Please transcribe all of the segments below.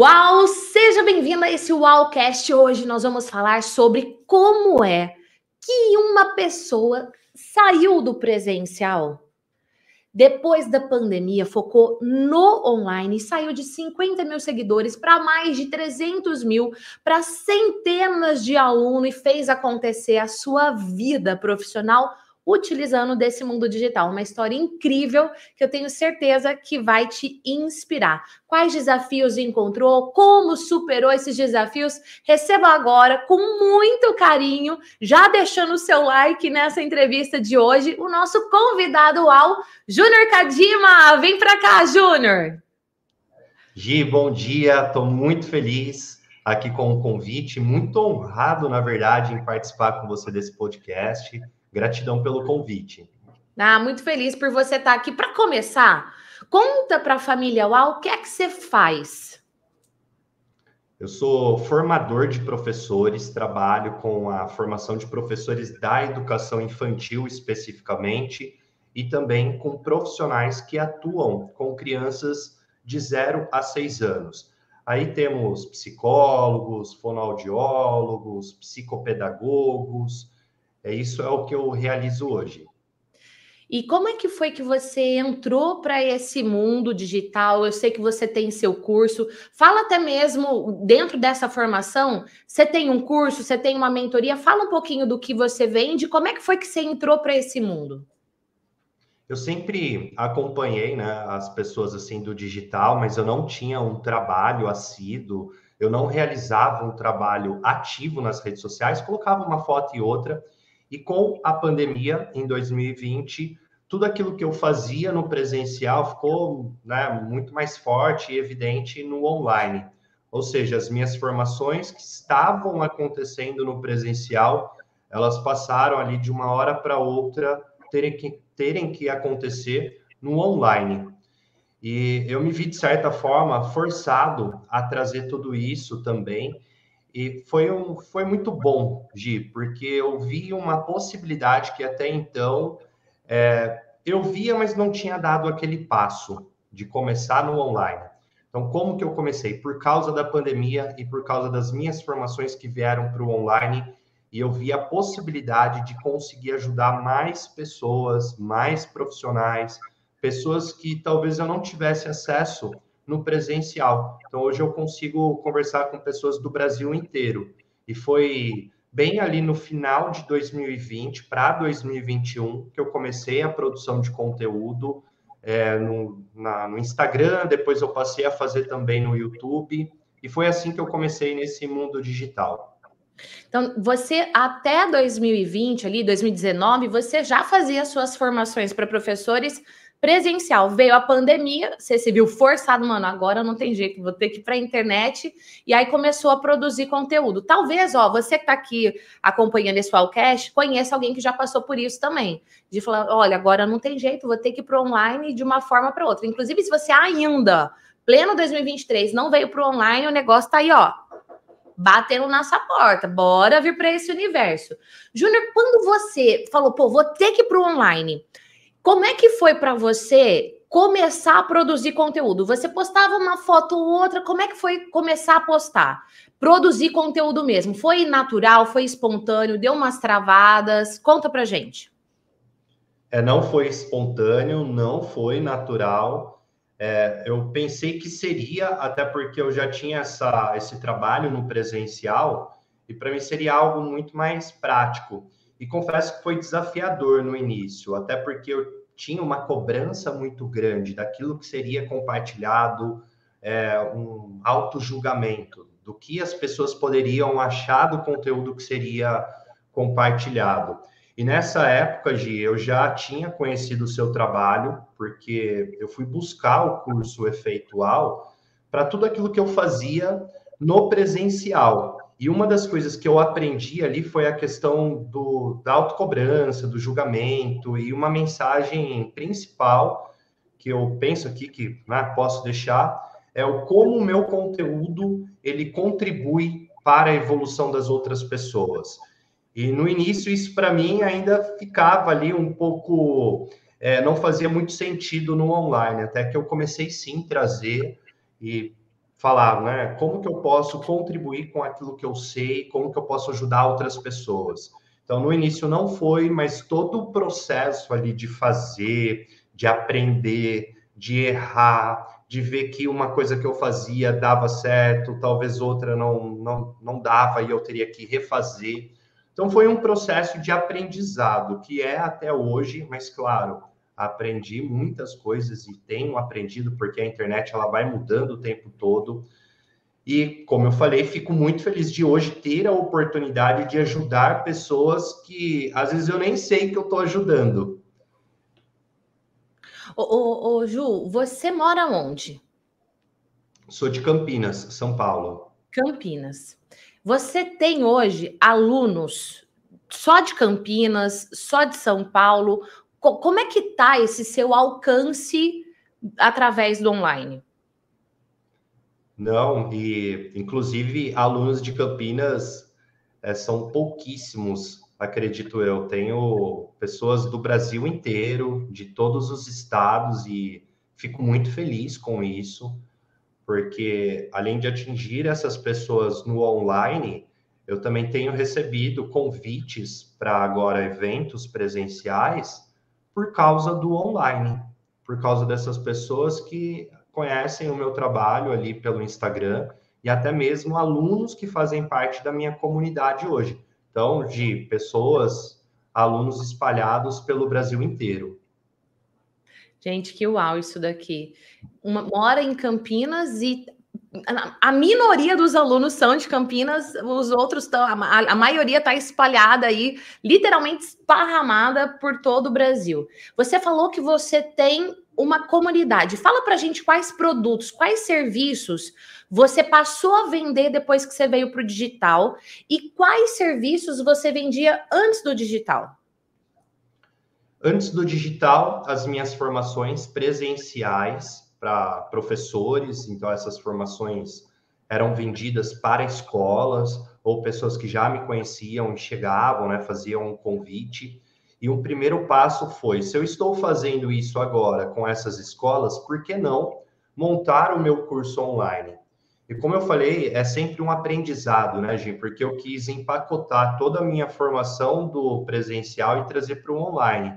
Uau! Seja bem-vindo a esse Uaucast. Hoje nós vamos falar sobre como é que uma pessoa saiu do presencial depois da pandemia, focou no online e saiu de 50 mil seguidores para mais de 300 mil, para centenas de alunos e fez acontecer a sua vida profissional utilizando desse mundo digital. Uma história incrível que eu tenho certeza que vai te inspirar. Quais desafios encontrou? Como superou esses desafios? Receba agora, com muito carinho, já deixando o seu like nessa entrevista de hoje, o nosso convidado ao Júnior Kadima. Vem para cá, Júnior. Gi, bom dia. Estou muito feliz aqui com o convite, muito honrado, na verdade, em participar com você desse podcast. Gratidão pelo convite. Ah, muito feliz por você estar aqui. Para começar, conta para a família UAU o que é que você faz. Eu sou formador de professores, trabalho com a formação de professores da educação infantil especificamente e também com profissionais que atuam com crianças de 0 a 6 anos. Aí temos psicólogos, fonoaudiólogos, psicopedagogos, é isso é o que eu realizo hoje. E como é que foi que você entrou para esse mundo digital? Eu sei que você tem seu curso. Fala até mesmo dentro dessa formação, você tem um curso, você tem uma mentoria. Fala um pouquinho do que você vende. Como é que foi que você entrou para esse mundo? Eu sempre acompanhei, né, as pessoas assim do digital, mas eu não tinha um trabalho assíduo. Eu não realizava um trabalho ativo nas redes sociais. Colocava uma foto e outra e com a pandemia, em 2020, tudo aquilo que eu fazia no presencial ficou né, muito mais forte e evidente no online. Ou seja, as minhas formações que estavam acontecendo no presencial, elas passaram ali de uma hora para outra terem que, terem que acontecer no online. E eu me vi, de certa forma, forçado a trazer tudo isso também e foi, um, foi muito bom, Gi, porque eu vi uma possibilidade que até então é, eu via, mas não tinha dado aquele passo de começar no online. Então, como que eu comecei? Por causa da pandemia e por causa das minhas formações que vieram para o online, e eu vi a possibilidade de conseguir ajudar mais pessoas, mais profissionais, pessoas que talvez eu não tivesse acesso no presencial. Então, hoje eu consigo conversar com pessoas do Brasil inteiro. E foi bem ali no final de 2020 para 2021 que eu comecei a produção de conteúdo é, no, na, no Instagram, depois eu passei a fazer também no YouTube, e foi assim que eu comecei nesse mundo digital. Então, você até 2020, ali, 2019, você já fazia suas formações para professores presencial. Veio a pandemia, você se viu forçado, mano, agora não tem jeito, vou ter que ir para a internet. E aí começou a produzir conteúdo. Talvez, ó, você que está aqui acompanhando esse Wallcast, conheça alguém que já passou por isso também. De falar, olha, agora não tem jeito, vou ter que ir para online de uma forma para outra. Inclusive, se você ainda, pleno 2023, não veio para online, o negócio está aí, ó, batendo nossa porta. Bora vir para esse universo. Júnior, quando você falou, pô, vou ter que ir para online, como é que foi para você começar a produzir conteúdo? Você postava uma foto ou outra, como é que foi começar a postar? Produzir conteúdo mesmo. Foi natural, foi espontâneo, deu umas travadas? Conta pra gente. É, não foi espontâneo, não foi natural. É, eu pensei que seria, até porque eu já tinha essa, esse trabalho no presencial, e para mim seria algo muito mais prático. E confesso que foi desafiador no início, até porque eu tinha uma cobrança muito grande daquilo que seria compartilhado, é, um auto-julgamento do que as pessoas poderiam achar do conteúdo que seria compartilhado. E nessa época, Gi, eu já tinha conhecido o seu trabalho, porque eu fui buscar o curso efeitual para tudo aquilo que eu fazia no presencial. E uma das coisas que eu aprendi ali foi a questão do, da autocobrança, do julgamento, e uma mensagem principal que eu penso aqui que né, posso deixar é o como o meu conteúdo ele contribui para a evolução das outras pessoas. E no início isso para mim ainda ficava ali um pouco, é, não fazia muito sentido no online, até que eu comecei sim trazer e falar, né? Como que eu posso contribuir com aquilo que eu sei, como que eu posso ajudar outras pessoas. Então, no início não foi, mas todo o processo ali de fazer, de aprender, de errar, de ver que uma coisa que eu fazia dava certo, talvez outra não, não, não dava e eu teria que refazer. Então, foi um processo de aprendizado, que é até hoje, mas claro, aprendi muitas coisas e tenho aprendido porque a internet ela vai mudando o tempo todo. E, como eu falei, fico muito feliz de hoje ter a oportunidade de ajudar pessoas que às vezes eu nem sei que eu estou ajudando. Ô, ô, ô, Ju, você mora onde? Sou de Campinas, São Paulo. Campinas. Você tem hoje alunos só de Campinas, só de São Paulo? Como é que está esse seu alcance através do online? Não, e inclusive alunos de Campinas é, são pouquíssimos, acredito eu. Tenho pessoas do Brasil inteiro, de todos os estados, e fico muito feliz com isso, porque além de atingir essas pessoas no online, eu também tenho recebido convites para agora eventos presenciais por causa do online, por causa dessas pessoas que conhecem o meu trabalho ali pelo Instagram e até mesmo alunos que fazem parte da minha comunidade hoje. Então, de pessoas, alunos espalhados pelo Brasil inteiro. Gente, que uau isso daqui. Uma, mora em Campinas e a minoria dos alunos são de Campinas, os outros estão, a, a maioria está espalhada aí, literalmente esparramada por todo o Brasil. Você falou que você tem uma comunidade. Fala para a gente quais produtos, quais serviços você passou a vender depois que você veio para o digital e quais serviços você vendia antes do digital. Antes do digital, as minhas formações presenciais para professores, então essas formações eram vendidas para escolas ou pessoas que já me conheciam e chegavam, né, faziam um convite. E o primeiro passo foi: se eu estou fazendo isso agora com essas escolas, por que não montar o meu curso online? E como eu falei, é sempre um aprendizado, né, Jim? Porque eu quis empacotar toda a minha formação do presencial e trazer para o online.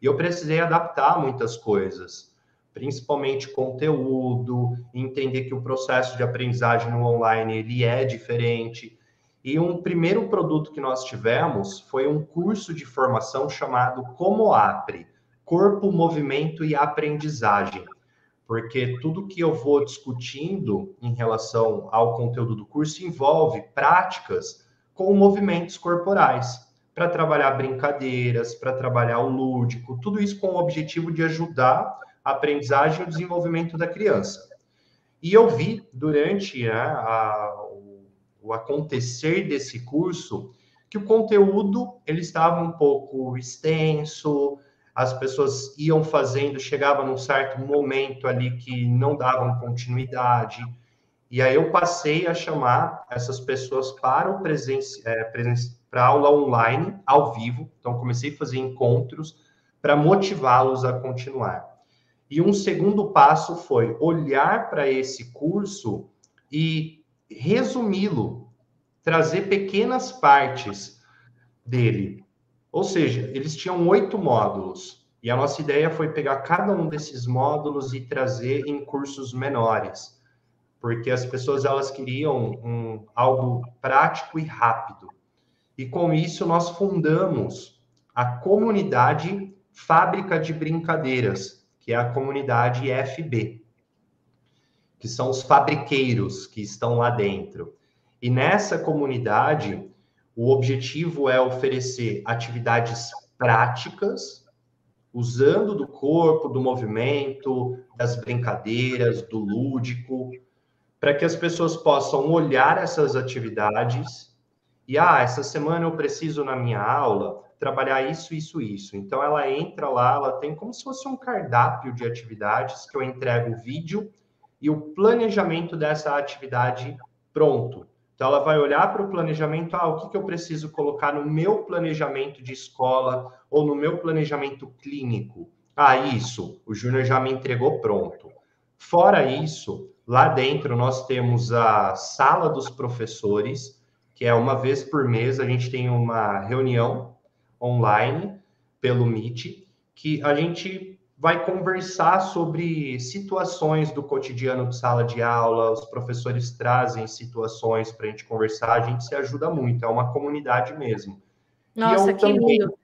E eu precisei adaptar muitas coisas principalmente conteúdo, entender que o processo de aprendizagem no online ele é diferente. E um primeiro produto que nós tivemos foi um curso de formação chamado Como Apre, Corpo, Movimento e Aprendizagem. Porque tudo que eu vou discutindo em relação ao conteúdo do curso envolve práticas com movimentos corporais, para trabalhar brincadeiras, para trabalhar o lúdico, tudo isso com o objetivo de ajudar a aprendizagem e o desenvolvimento da criança. E eu vi durante né, a, o, acontecer desse curso que o conteúdo ele estava um pouco extenso, as pessoas iam fazendo, chegava num certo momento ali que não davam continuidade. E aí eu passei a chamar essas pessoas para o é, para aula online, ao vivo. Então comecei a fazer encontros para motivá-los a continuar. E um segundo passo foi olhar para esse curso e resumi-lo, trazer pequenas partes dele. Ou seja, eles tinham oito módulos. E a nossa ideia foi pegar cada um desses módulos e trazer em cursos menores, porque as pessoas elas queriam um, algo prático e rápido. E com isso nós fundamos a comunidade Fábrica de Brincadeiras, que é a comunidade FB, que são os fabriqueiros que estão lá dentro. E nessa comunidade, o objetivo é oferecer atividades práticas, usando do corpo, do movimento, das brincadeiras, do lúdico, para que as pessoas possam olhar essas atividades e, ah, essa semana eu preciso na minha aula trabalhar isso, isso, isso. Então ela entra lá, ela tem como se fosse um cardápio de atividades que eu entrego o vídeo e o planejamento dessa atividade pronto. Então ela vai olhar para o planejamento, ah, o que, que eu preciso colocar no meu planejamento de escola ou no meu planejamento clínico. Ah, isso, o Júnior já me entregou pronto. Fora isso, Lá dentro nós temos a sala dos professores, que é uma vez por mês a gente tem uma reunião online pelo Meet, que a gente vai conversar sobre situações do cotidiano de sala de aula, os professores trazem situações para a gente conversar, a gente se ajuda muito, é uma comunidade mesmo. Nossa, que lindo!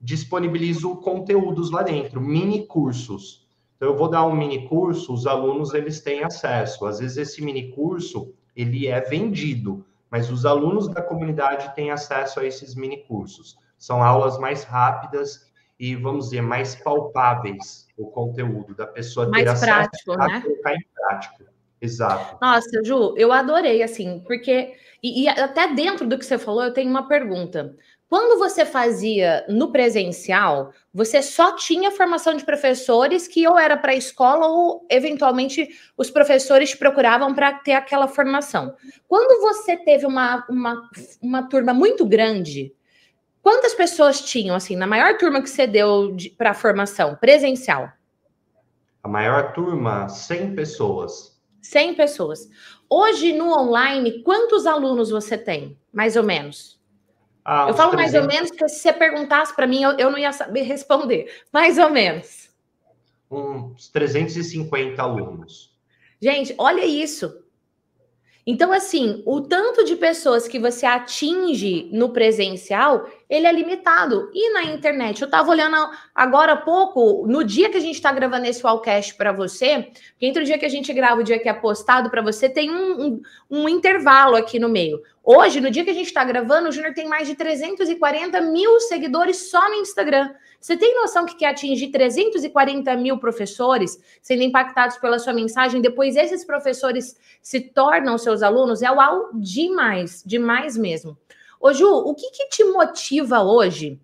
Disponibilizo conteúdos lá dentro, mini cursos. Então, eu vou dar um mini curso, os alunos eles têm acesso. Às vezes, esse mini curso ele é vendido, mas os alunos da comunidade têm acesso a esses mini cursos. São aulas mais rápidas e, vamos dizer, mais palpáveis o conteúdo da pessoa mais ter acesso prático, a né? colocar em prática. Exato. Nossa, Ju, eu adorei, assim, porque. E, e, até dentro do que você falou, eu tenho uma pergunta. Quando você fazia no presencial, você só tinha formação de professores que ou era para a escola ou, eventualmente, os professores te procuravam para ter aquela formação. Quando você teve uma, uma, uma turma muito grande, quantas pessoas tinham, assim, na maior turma que você deu para a formação presencial? A maior turma, 100 pessoas. 100 pessoas. Hoje, no online, quantos alunos você tem, mais ou menos? Ah, eu falo 300... mais ou menos, porque se você perguntasse para mim, eu, eu não ia saber responder. Mais ou menos. Uns 350 alunos. Gente, olha isso. Então, assim, o tanto de pessoas que você atinge no presencial, ele é limitado. E na internet? Eu estava olhando agora há pouco, no dia que a gente está gravando esse Wallcast para você, porque entre o dia que a gente grava e o dia que é postado para você, tem um, um, um, intervalo aqui no meio. Hoje, no dia que a gente está gravando, o Júnior tem mais de 340 mil seguidores só no Instagram. Você tem noção que quer atingir 340 mil professores sendo impactados pela sua mensagem? Depois esses professores se tornam seus alunos? É uau demais, demais mesmo. Ô Ju, o que, que te motiva hoje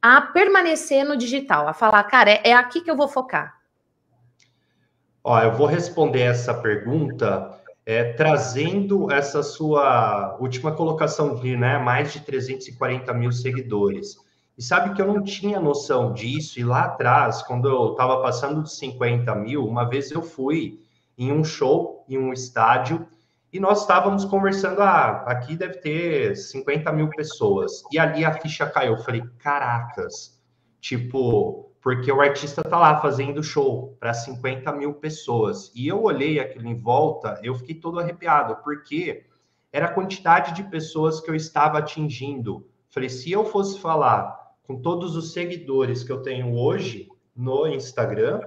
a permanecer no digital? A falar, cara, é, é aqui que eu vou focar. Ó, eu vou responder essa pergunta é, trazendo essa sua última colocação de né, mais de 340 mil seguidores. E sabe que eu não tinha noção disso, e lá atrás, quando eu estava passando de 50 mil, uma vez eu fui em um show, em um estádio, e nós estávamos conversando, ah, aqui deve ter 50 mil pessoas. E ali a ficha caiu. Eu falei, caracas, tipo, porque o artista tá lá fazendo show para 50 mil pessoas. E eu olhei aquilo em volta, eu fiquei todo arrepiado, porque era a quantidade de pessoas que eu estava atingindo. Falei, se eu fosse falar com todos os seguidores que eu tenho hoje no Instagram,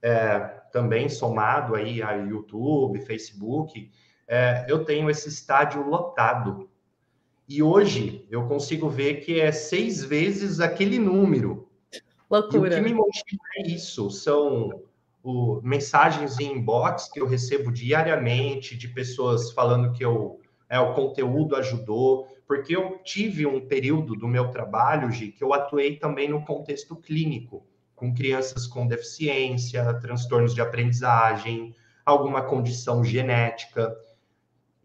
é, também somado aí a YouTube, Facebook, é, eu tenho esse estádio lotado. E hoje eu consigo ver que é seis vezes aquele número. Loucura. E o que me motiva é isso, são o, mensagens em inbox que eu recebo diariamente de pessoas falando que eu, é, o conteúdo ajudou, porque eu tive um período do meu trabalho, Gi, que eu atuei também no contexto clínico, com crianças com deficiência, transtornos de aprendizagem, alguma condição genética.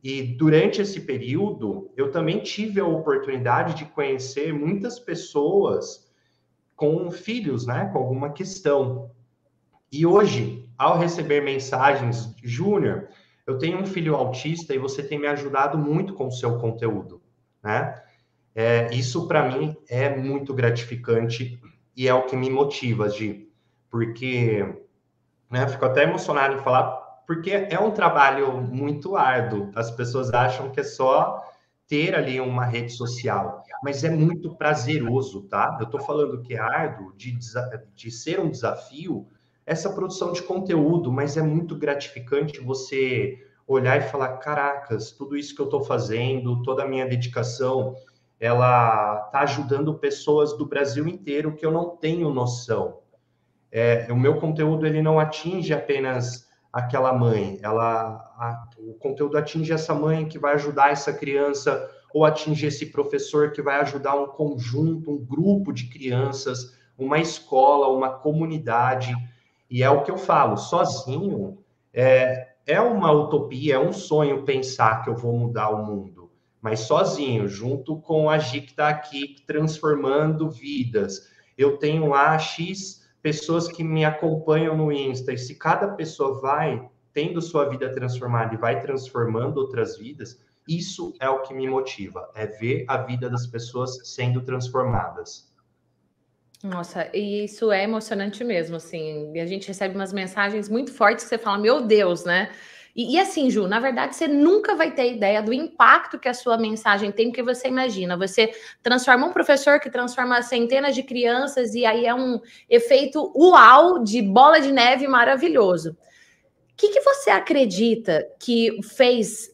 E durante esse período, eu também tive a oportunidade de conhecer muitas pessoas com filhos, né, com alguma questão. E hoje, ao receber mensagens, Júnior, eu tenho um filho autista e você tem me ajudado muito com o seu conteúdo, né? É, isso para mim é muito gratificante e é o que me motiva, Gi, porque, né, fico até emocionado em falar, porque é um trabalho muito árduo. As pessoas acham que é só ter ali uma rede social, mas é muito prazeroso, tá? Eu estou falando que é árduo, de, de ser um desafio, essa produção de conteúdo, mas é muito gratificante você olhar e falar: caracas, tudo isso que eu estou fazendo, toda a minha dedicação, ela está ajudando pessoas do Brasil inteiro que eu não tenho noção. É, o meu conteúdo ele não atinge apenas aquela mãe, ela, a, o conteúdo atinge essa mãe que vai ajudar essa criança, ou atinge esse professor que vai ajudar um conjunto, um grupo de crianças, uma escola, uma comunidade. E é o que eu falo, sozinho é, é uma utopia, é um sonho pensar que eu vou mudar o mundo, mas sozinho, junto com a Gi que está aqui transformando vidas. Eu tenho lá X pessoas que me acompanham no Insta, e se cada pessoa vai tendo sua vida transformada e vai transformando outras vidas, isso é o que me motiva, é ver a vida das pessoas sendo transformadas. Nossa, e isso é emocionante mesmo, assim. A gente recebe umas mensagens muito fortes que você fala, meu Deus, né? E, e, assim, Ju, na verdade, você nunca vai ter ideia do impacto que a sua mensagem tem, porque você imagina, você transforma um professor que transforma centenas de crianças, e aí é um efeito uau de bola de neve maravilhoso. O que, que você acredita que fez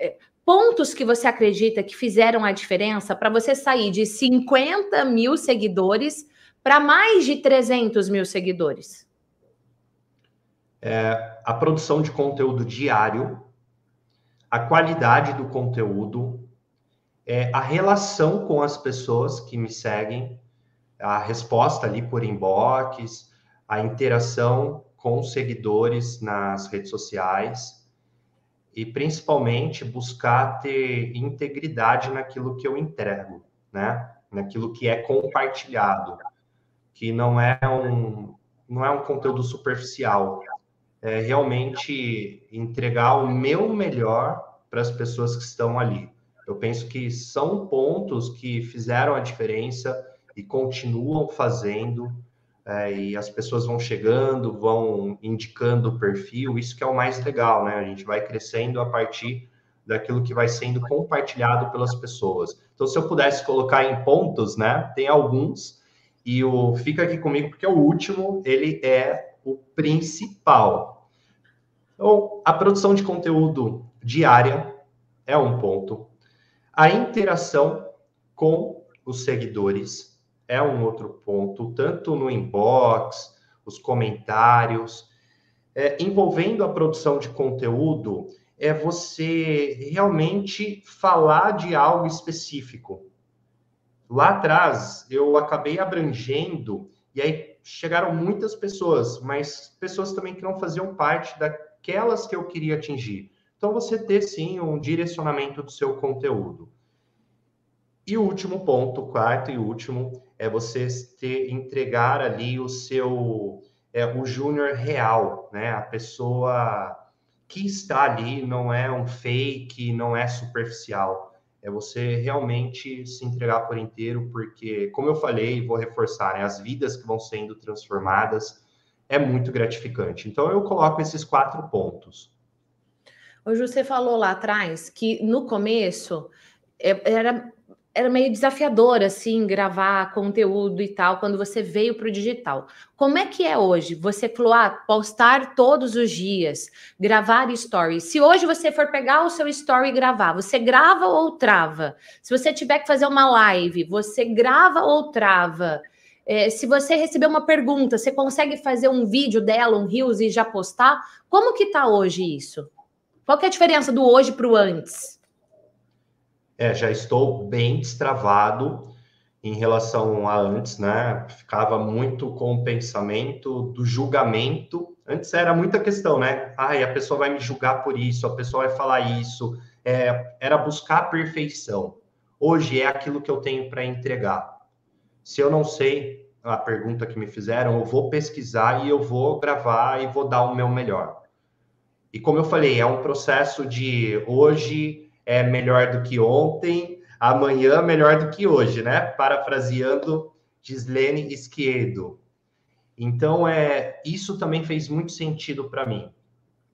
eh, pontos que você acredita que fizeram a diferença para você sair de 50 mil seguidores para mais de 300 mil seguidores? É, a produção de conteúdo diário, a qualidade do conteúdo, é, a relação com as pessoas que me seguem, a resposta ali por inbox, a interação com os seguidores nas redes sociais e principalmente buscar ter integridade naquilo que eu entrego, né? Naquilo que é compartilhado, que não é um não é um conteúdo superficial, é realmente entregar o meu melhor para as pessoas que estão ali. Eu penso que são pontos que fizeram a diferença e continuam fazendo é, e as pessoas vão chegando, vão indicando o perfil, isso que é o mais legal, né? A gente vai crescendo a partir daquilo que vai sendo compartilhado pelas pessoas. Então, se eu pudesse colocar em pontos, né? Tem alguns, e o Fica Aqui Comigo, porque o último, ele é o principal. Então, a produção de conteúdo diária é um ponto. A interação com os seguidores é um outro ponto, tanto no inbox, os comentários. É, envolvendo a produção de conteúdo, é você realmente falar de algo específico. Lá atrás, eu acabei abrangendo, e aí chegaram muitas pessoas, mas pessoas também que não faziam parte daquelas que eu queria atingir. Então, você ter sim um direcionamento do seu conteúdo. E o último ponto, quarto e último, é você ter, entregar ali o seu é, o júnior real, né? A pessoa que está ali não é um fake, não é superficial. É você realmente se entregar por inteiro, porque, como eu falei, vou reforçar, né, as vidas que vão sendo transformadas é muito gratificante. Então, eu coloco esses quatro pontos. Hoje você falou lá atrás que no começo é, era era meio desafiador, assim, gravar conteúdo e tal, quando você veio para o digital. Como é que é hoje? Você falou, ah, postar todos os dias, gravar stories. Se hoje você for pegar o seu story e gravar, você grava ou trava? Se você tiver que fazer uma live, você grava ou trava? É, se você receber uma pergunta, você consegue fazer um vídeo dela, um Reels e já postar? Como que tá hoje isso? Qual que é a diferença do hoje para o antes? É, já estou bem destravado em relação a antes, né? Ficava muito com o pensamento do julgamento. Antes era muita questão, né? Ai, a pessoa vai me julgar por isso, a pessoa vai falar isso. É, era buscar a perfeição. Hoje é aquilo que eu tenho para entregar. Se eu não sei a pergunta que me fizeram, eu vou pesquisar e eu vou gravar e vou dar o meu melhor. E como eu falei, é um processo de hoje é melhor do que ontem, amanhã melhor do que hoje, né? Parafraseando Gislene Esquerdo. Então, é, isso também fez muito sentido para mim.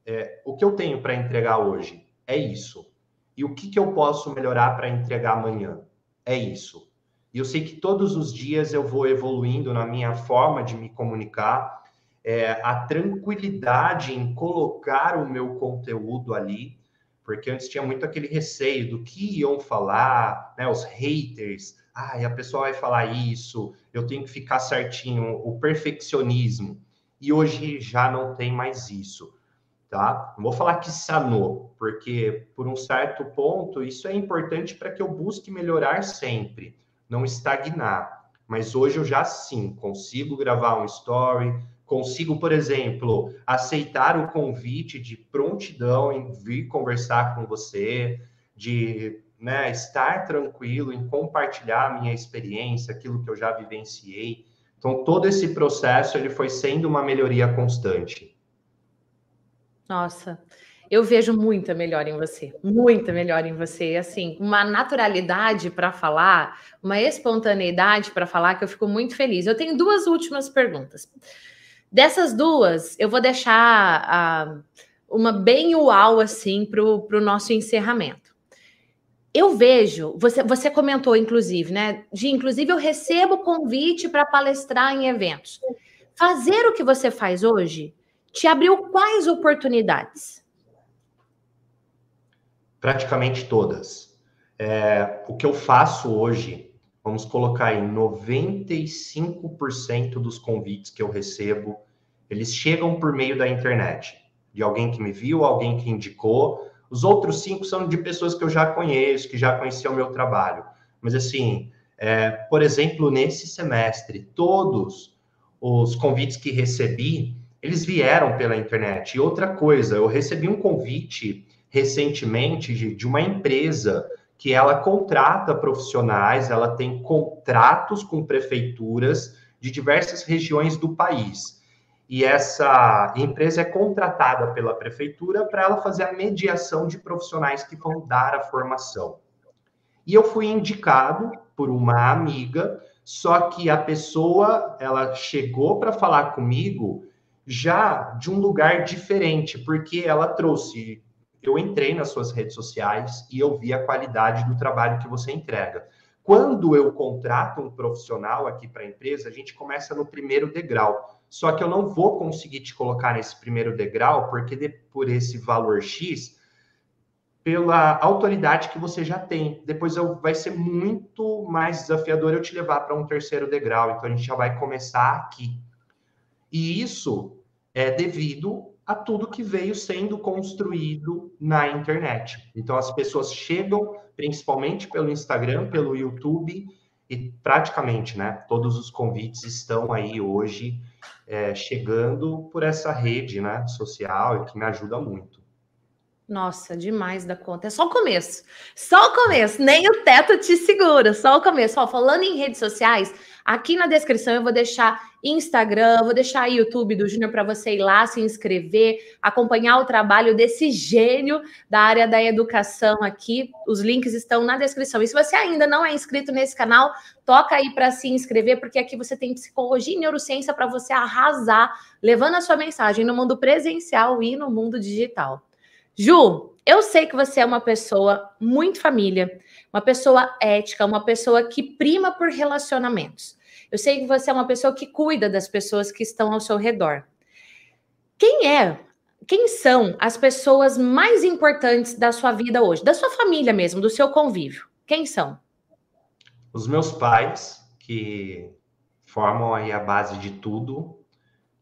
É, o que eu tenho para entregar hoje é isso. E o que, que eu posso melhorar para entregar amanhã? É isso. E eu sei que todos os dias eu vou evoluindo na minha forma de me comunicar, é, a tranquilidade em colocar o meu conteúdo ali, porque antes tinha muito aquele receio do que iam falar, né? Os haters, ah, a pessoa vai falar isso, eu tenho que ficar certinho, o perfeccionismo. E hoje já não tem mais isso, tá? Não vou falar que sanou, porque por um certo ponto isso é importante para que eu busque melhorar sempre, não estagnar. Mas hoje eu já sim consigo gravar um story, consigo, por exemplo, aceitar o convite de prontidão em vir conversar com você, de né, estar tranquilo em compartilhar a minha experiência, aquilo que eu já vivenciei. Então, todo esse processo ele foi sendo uma melhoria constante. Nossa, eu vejo muita melhor em você, muita melhor em você, assim, uma naturalidade para falar, uma espontaneidade para falar que eu fico muito feliz. Eu tenho duas últimas perguntas. Dessas duas, eu vou deixar uh, uma bem uau assim para o nosso encerramento. Eu vejo, você, você comentou, inclusive, né? De inclusive eu recebo convite para palestrar em eventos. Fazer o que você faz hoje te abriu quais oportunidades? Praticamente todas. É, o que eu faço hoje, vamos colocar em 95% dos convites que eu recebo, eles chegam por meio da internet, de alguém que me viu, alguém que indicou. Os outros cinco são de pessoas que eu já conheço, que já conheciam o meu trabalho. Mas assim, é, por exemplo, nesse semestre, todos os convites que recebi, eles vieram pela internet. E outra coisa, eu recebi um convite recentemente de, de uma empresa que ela contrata profissionais, ela tem contratos com prefeituras de diversas regiões do país. E essa empresa é contratada pela prefeitura para ela fazer a mediação de profissionais que vão dar a formação. E eu fui indicado por uma amiga, só que a pessoa, ela chegou para falar comigo já de um lugar diferente, porque ela trouxe eu entrei nas suas redes sociais e eu vi a qualidade do trabalho que você entrega. Quando eu contrato um profissional aqui para a empresa, a gente começa no primeiro degrau. Só que eu não vou conseguir te colocar nesse primeiro degrau, porque de, por esse valor X, pela autoridade que você já tem. Depois eu, vai ser muito mais desafiador eu te levar para um terceiro degrau. Então a gente já vai começar aqui. E isso é devido a tudo que veio sendo construído na internet. Então, as pessoas chegam principalmente pelo Instagram, pelo YouTube, e praticamente, né, todos os convites estão aí hoje é, chegando por essa rede, né, social, que me ajuda muito. Nossa, demais da conta. É só o começo. Só o começo. Nem o teto te segura. Só o começo. Ó, falando em redes sociais, Aqui na descrição eu vou deixar Instagram, vou deixar YouTube do Júnior para você ir lá se inscrever, acompanhar o trabalho desse gênio da área da educação aqui. Os links estão na descrição. E se você ainda não é inscrito nesse canal, toca aí para se inscrever, porque aqui você tem psicologia e neurociência para você arrasar, levando a sua mensagem no mundo presencial e no mundo digital. Ju, eu sei que você é uma pessoa muito família, uma pessoa ética, uma pessoa que prima por relacionamentos. Eu sei que você é uma pessoa que cuida das pessoas que estão ao seu redor. Quem é? Quem são as pessoas mais importantes da sua vida hoje? Da sua família mesmo, do seu convívio? Quem são? Os meus pais, que formam aí a base de tudo,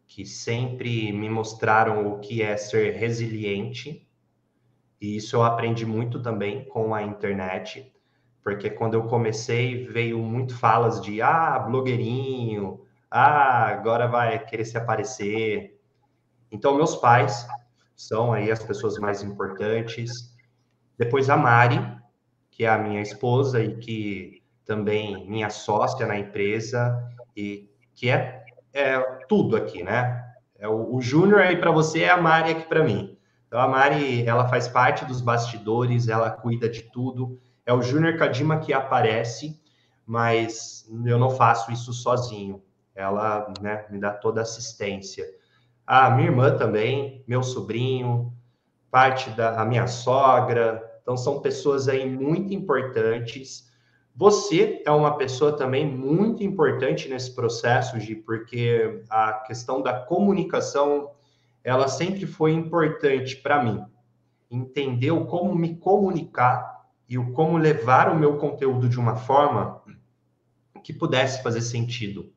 que sempre me mostraram o que é ser resiliente. E isso eu aprendi muito também com a internet porque quando eu comecei veio muito falas de ah, blogueirinho, ah, agora vai querer se aparecer. Então, meus pais são aí as pessoas mais importantes. Depois a Mari, que é a minha esposa e que também minha sócia na empresa e que é, é tudo aqui, né? É o, o Júnior aí para você é a Mari aqui para mim. Então a Mari, ela faz parte dos bastidores, ela cuida de tudo. É o Júnior Kadima que aparece, mas eu não faço isso sozinho. Ela né, me dá toda a assistência. A minha irmã também, meu sobrinho, parte da minha sogra. Então, são pessoas aí muito importantes. Você é uma pessoa também muito importante nesse processo, Gi, porque a questão da comunicação, ela sempre foi importante para mim. Entender como me comunicar e o como levar o meu conteúdo de uma forma que pudesse fazer sentido.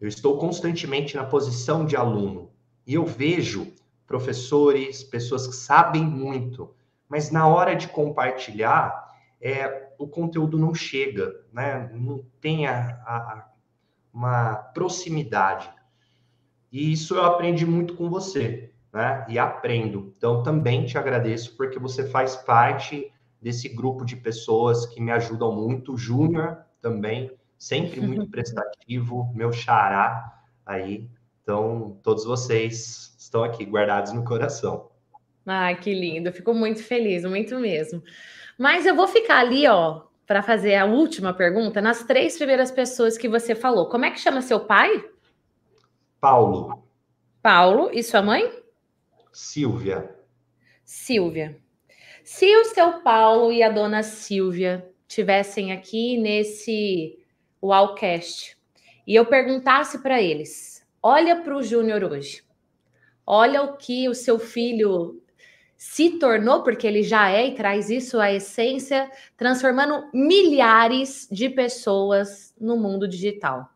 Eu estou constantemente na posição de aluno e eu vejo professores, pessoas que sabem muito, mas na hora de compartilhar, é, o conteúdo não chega, né? não tem a, a, uma proximidade. E isso eu aprendi muito com você, né? E aprendo. Então também te agradeço porque você faz parte desse grupo de pessoas que me ajudam muito. Júnior também, sempre muito prestativo, meu xará aí. Então, todos vocês estão aqui guardados no coração. Ai, que lindo. fico muito feliz, muito mesmo. Mas eu vou ficar ali, ó, para fazer a última pergunta, nas três primeiras pessoas que você falou. Como é que chama seu pai? Paulo. Paulo. E sua mãe? Silvia. Silvia. Se o seu Paulo e a dona Silvia tivessem aqui nesse Wallcast e eu perguntasse para eles: olha para o Júnior hoje, olha o que o seu filho se tornou, porque ele já é e traz isso à essência, transformando milhares de pessoas no mundo digital.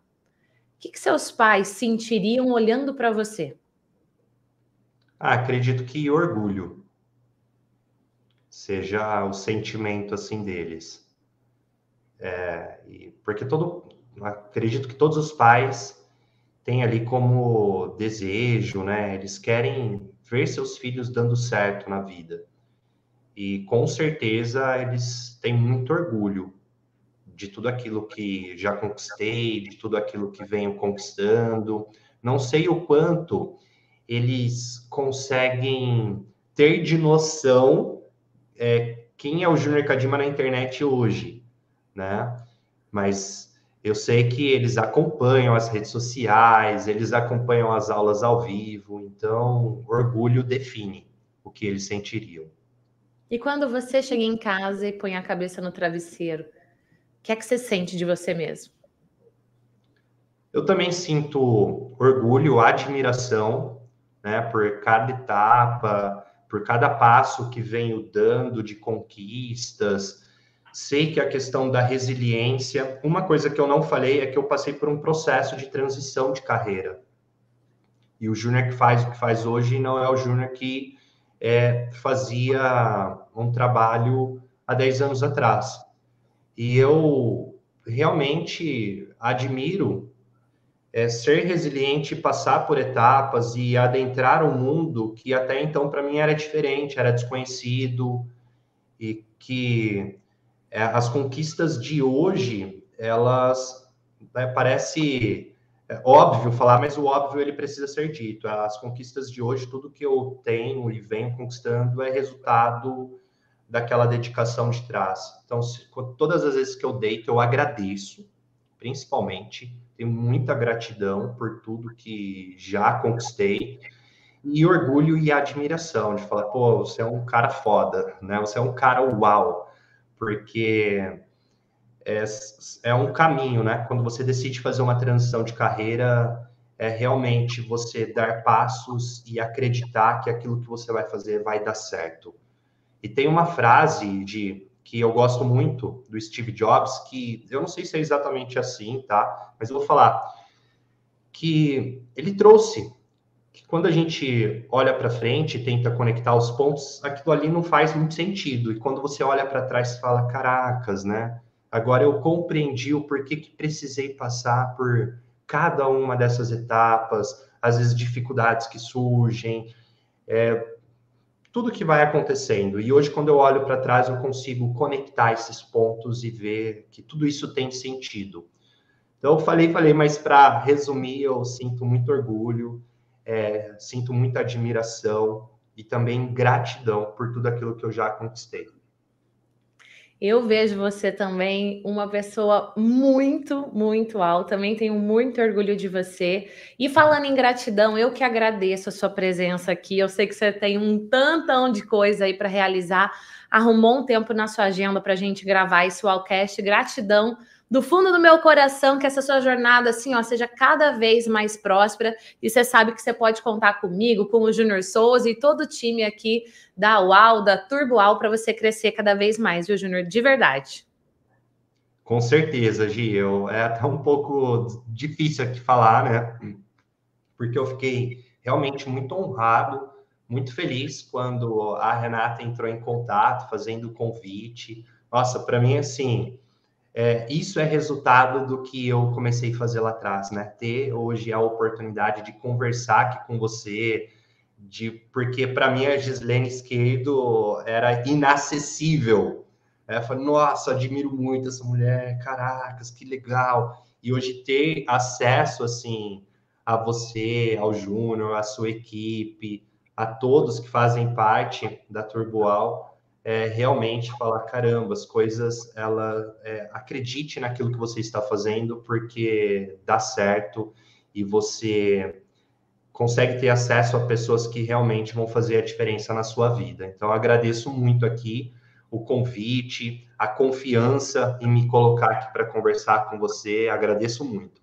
O que, que seus pais sentiriam olhando para você? Ah, acredito que orgulho seja o sentimento assim deles. É, porque todo, acredito que todos os pais têm ali como desejo, né? Eles querem ver seus filhos dando certo na vida. E com certeza eles têm muito orgulho de tudo aquilo que já conquistei, de tudo aquilo que venho conquistando. Não sei o quanto eles conseguem ter de noção é, quem é o Júnior Kadima na internet hoje, né? Mas eu sei que eles acompanham as redes sociais, eles acompanham as aulas ao vivo, então orgulho define o que eles sentiriam. E quando você chega em casa e põe a cabeça no travesseiro, o que é que você sente de você mesmo? Eu também sinto orgulho, admiração, né, por cada etapa, por cada passo que venho dando de conquistas, Sei que a questão da resiliência, uma coisa que eu não falei é que eu passei por um processo de transição de carreira. E o Júnior que faz o que faz hoje não é o Júnior que é, fazia um trabalho há 10 anos atrás. E eu realmente admiro é, ser resiliente, passar por etapas e adentrar um mundo que até então para mim era diferente, era desconhecido e que é, as conquistas de hoje, elas né, parece é, óbvio falar, mas o óbvio ele precisa ser dito. As conquistas de hoje, tudo que eu tenho e venho conquistando é resultado daquela dedicação de trás. Então, se, todas as vezes que eu deito, eu agradeço, principalmente, tenho muita gratidão por tudo que já conquistei e orgulho e admiração de falar, pô, você é um cara foda, né? Você é um cara uau porque é, é um caminho, né? Quando você decide fazer uma transição de carreira, é realmente você dar passos e acreditar que aquilo que você vai fazer vai dar certo. E tem uma frase de que eu gosto muito do Steve Jobs, que eu não sei se é exatamente assim, tá? Mas eu vou falar que ele trouxe que quando a gente olha para frente e tenta conectar os pontos, aquilo ali não faz muito sentido. E quando você olha para trás, fala: caracas, né? Agora eu compreendi o porquê que precisei passar por cada uma dessas etapas, às vezes dificuldades que surgem, é, tudo que vai acontecendo. E hoje, quando eu olho para trás, eu consigo conectar esses pontos e ver que tudo isso tem sentido. Então, eu falei, falei, mas para resumir, eu sinto muito orgulho é, sinto muita admiração e também gratidão por tudo aquilo que eu já conquistei. Eu vejo você também uma pessoa muito, muito alta. Também tenho muito orgulho de você. E falando em gratidão, eu que agradeço a sua presença aqui. Eu sei que você tem um tantão de coisa aí para realizar. Arrumou um tempo na sua agenda para a gente gravar esse Wallcast. Gratidão do fundo do meu coração que essa sua jornada assim, ó, seja cada vez mais próspera. E você sabe que você pode contar comigo, com o Júnior Souza e todo o time aqui da UAU, da Turbo UAU, para você crescer cada vez mais, viu, Júnior? De verdade. Com certeza, Gi. Eu, é até um pouco difícil aqui falar, né? Porque eu fiquei realmente muito honrado, muito feliz quando a Renata entrou em contato, fazendo o convite. Nossa, para mim, assim, é, isso é resultado do que eu comecei a fazer lá atrás, né? Ter hoje a oportunidade de conversar aqui com você, de porque para mim a Gislene Esquerdo era inacessível. É, eu falei, nossa, admiro muito essa mulher, caracas, que legal. E hoje ter acesso assim a você, ao Júnior, à sua equipe, a todos que fazem parte da Turboal é, realmente falar caramba, as coisas, ela é, acredite naquilo que você está fazendo porque dá certo e você consegue ter acesso a pessoas que realmente vão fazer a diferença na sua vida. Então, agradeço muito aqui o convite, a confiança em me colocar aqui para conversar com você. Agradeço muito.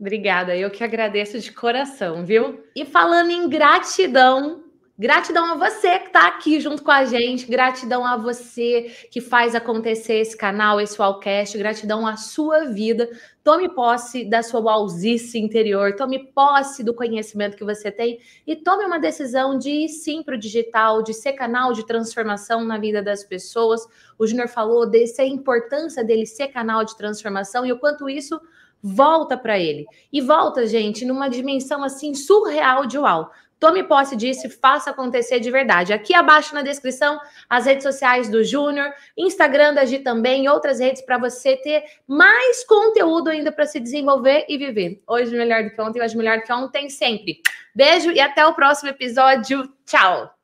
Obrigada, eu que agradeço de coração, viu? E falando em gratidão, Gratidão a você que está aqui junto com a gente, gratidão a você que faz acontecer esse canal, esse Wallcast, gratidão à sua vida. Tome posse da sua wallzice interior, tome posse do conhecimento que você tem e tome uma decisão de ir sim para o digital, de ser canal de transformação na vida das pessoas. O Júnior falou dessa importância dele ser canal de transformação e o quanto isso volta para ele. E volta, gente, numa dimensão assim surreal de uau. Tome posse disso e faça acontecer de verdade. Aqui abaixo na descrição, as redes sociais do Júnior, Instagram da Gi também, outras redes para você ter mais conteúdo ainda para se desenvolver e viver. Hoje melhor do que ontem, hoje melhor do que ontem sempre. Beijo e até o próximo episódio. Tchau!